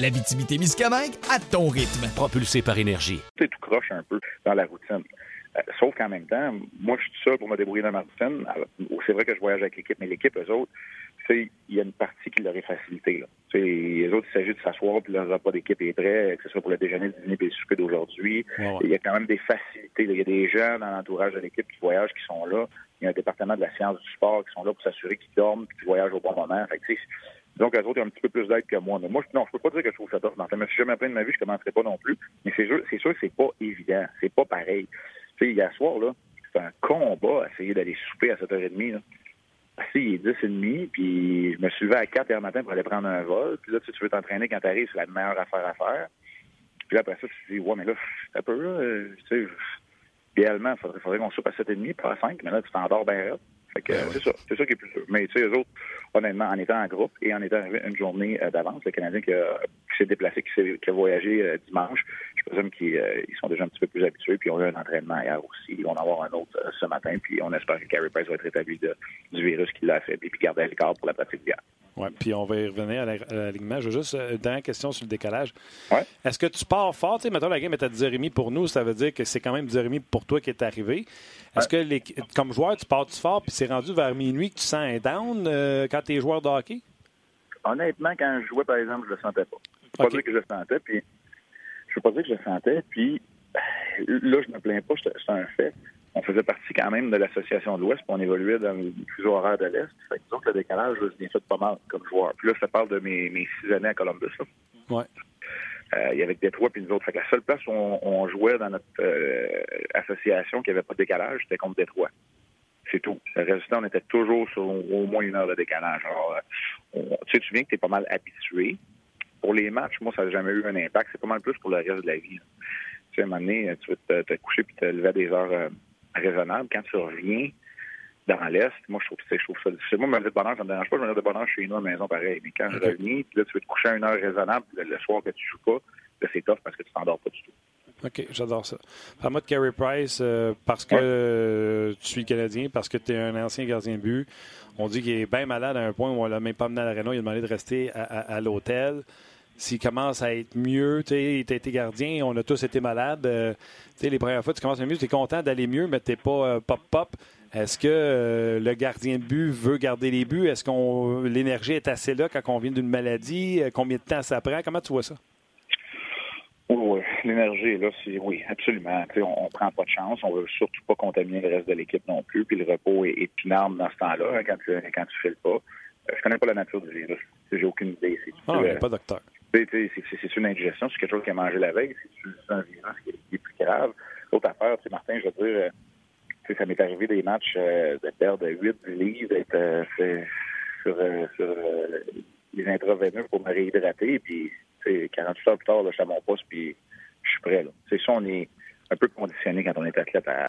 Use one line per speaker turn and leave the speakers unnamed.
L'Abitibi-Témiscamingue à ton rythme.
Propulsé par énergie.
C'est tout croche un peu dans la routine. Euh, sauf qu'en même temps, moi, je suis tout seul pour me débrouiller dans ma routine. Alors, C'est vrai que je voyage avec l'équipe, mais l'équipe, eux autres, c'est- il y a une partie qui leur est facilitée. Là. Tu sais, Les autres, il s'agit de s'asseoir, puis leur repas d'équipe est prêt, que ce soit pour le déjeuner, le dîner, puis le souper d'aujourd'hui.
Ouais, ouais.
Il y a quand même des facilités. là. Il y a des gens dans l'entourage de l'équipe qui voyagent, qui sont là. Il y a un département de la science du sport qui sont là pour s'assurer qu'ils dorment, puis qu'ils voyagent au bon moment. Fait que, tu sais, donc, les autres, ont un petit peu plus d'aide que moi. Mais moi, je- non, je peux pas dire que je trouve ça. Je me suis jamais plaint de ma vie, je commencerai pas non plus. Mais c'est sûr, c'est sûr que c'est pas évident. C'est pas pareil. Tu sais, hier soir, là, c'est un combat essayer d'aller souper à 7h30, là. Que il est 10h30, puis je me suis levé à 4 h matin pour aller prendre un vol. Puis là, tu tu veux t'entraîner quand t'arrives, c'est la meilleure affaire à faire. Puis là, après ça, tu te dis, ouais, mais là, un peu, là, euh, tu sais, idéalement, il faudrait, faudrait qu'on soupe à 7h30, pas à 5, mais là, tu t'endors bien raide. Que, c'est ça, c'est ça qui est plus sûr. Mais tu sais, eux autres, honnêtement, en étant en groupe et en étant arrivé une journée euh, d'avance, le Canadien qui, a- qui s'est déplacé, qui, s'est- qui a voyagé euh, dimanche, je présume qu'ils euh, ils sont déjà un petit peu plus habitués, puis ils ont eu un entraînement hier aussi. Ils vont en avoir un autre euh, ce matin, puis on espère que Carey Price va être rétabli de- du virus qui l'a affaibli, puis garder l'écart pour la pratique d'hier.
Ouais, puis on va y revenir à la- à l'alignement. Je veux juste une dernière question sur le décalage.
Ouais.
Est-ce que tu pars fort? Tu sais, mettons, la game est à 10h30 pour nous, ça veut dire que c'est quand même 10h30 pour toi qui est arrivé. Est-ce que, les- comme joueur, tu pars-tu fort puis c'est rendu vers minuit que tu sens un down euh, quand tu es joueur de hockey?
Honnêtement, quand je jouais, par exemple, je le sentais pas. Je peux pas dire que je le sentais, puis je peux pas dire que je le sentais, puis là, je me plains pas, c'est un fait. On faisait partie quand même de l'association de l'Ouest, puis on évoluait dans le fuseau horaire de l'Est. Fait disons que le décalage, je l'ai fait pas mal comme joueur. Puis là, ça parle de mes, mes six années à Columbus. là.
Ouais.
Euh, il y avait que Détroit puis nous autres. Fait que la seule place où on, on jouait dans notre euh, association qui avait pas de décalage, c'était contre Détroit. C'est tout. Le résultat, on était toujours sur au, moins une heure de décalage. Alors, euh, on- tu sais, tu viens que tu es pas mal habitué. Pour les matchs, moi, ça n'a jamais eu un impact. C'est pas mal plus pour le reste de la vie. là. Tu sais, à un moment donné, tu veux te, te coucher puis te lever à des heures euh, raisonnables. Quand tu reviens dans l'Est, moi, je trouve, je trouve ça difficile. Moi, me de bonheur, ça me dérange pas. Je me de bonheur chez nous à la maison, pareil. Mais quand je reviens, puis là, tu veux te coucher à une heure raisonnable, le, le soir que tu joues pas, là, c'est tough parce que tu t'endors pas du tout.
OK, j'adore ça. Parle-moi de Carey Price, euh, parce que
Ouais.
Euh, tu suis Canadien, parce que tu es un ancien gardien de but. On dit qu'il est bien malade à un point où on l'a même pas amené à l'aréna. Il a demandé de rester à, à- l'hôtel. S'il commence à être mieux, tu tu été gardien, on a tous été malades. euh, les premières fois, tu commences à mieux, tu es content d'aller mieux, mais tu pas euh, pop-pop. Est-ce que euh, le gardien de but veut garder les buts? Est-ce qu'on l'énergie est assez là quand on vient d'une maladie? Euh, Combien de temps ça prend? Comment tu vois ça?
Oui, l'énergie, là, c'est oui, absolument. Tu sais, on, on prend pas de chance. On veut surtout pas contaminer le reste de l'équipe non plus. Puis le repos est, est pinable dans ce temps-là, hein, quand tu quand tu files pas. Euh, je connais pas la nature du virus. J'ai aucune idée. C'est
Ah, a pas docteur.
C'est- une indigestion, c'est quelque chose qui a mangé la veille, c'est un virus qui est, qui est plus grave. L'autre affaire, tu sais, Martin, je veux dire, euh, ça m'est arrivé des matchs euh, de perdre 8 livres, d'être euh, sur, euh, sur euh, les intraveineux pour me réhydrater, puis 48 heures plus tard, là, je à mon poste, puis je suis prêt. Là. C'est ça, on est un peu conditionné quand on est athlète à,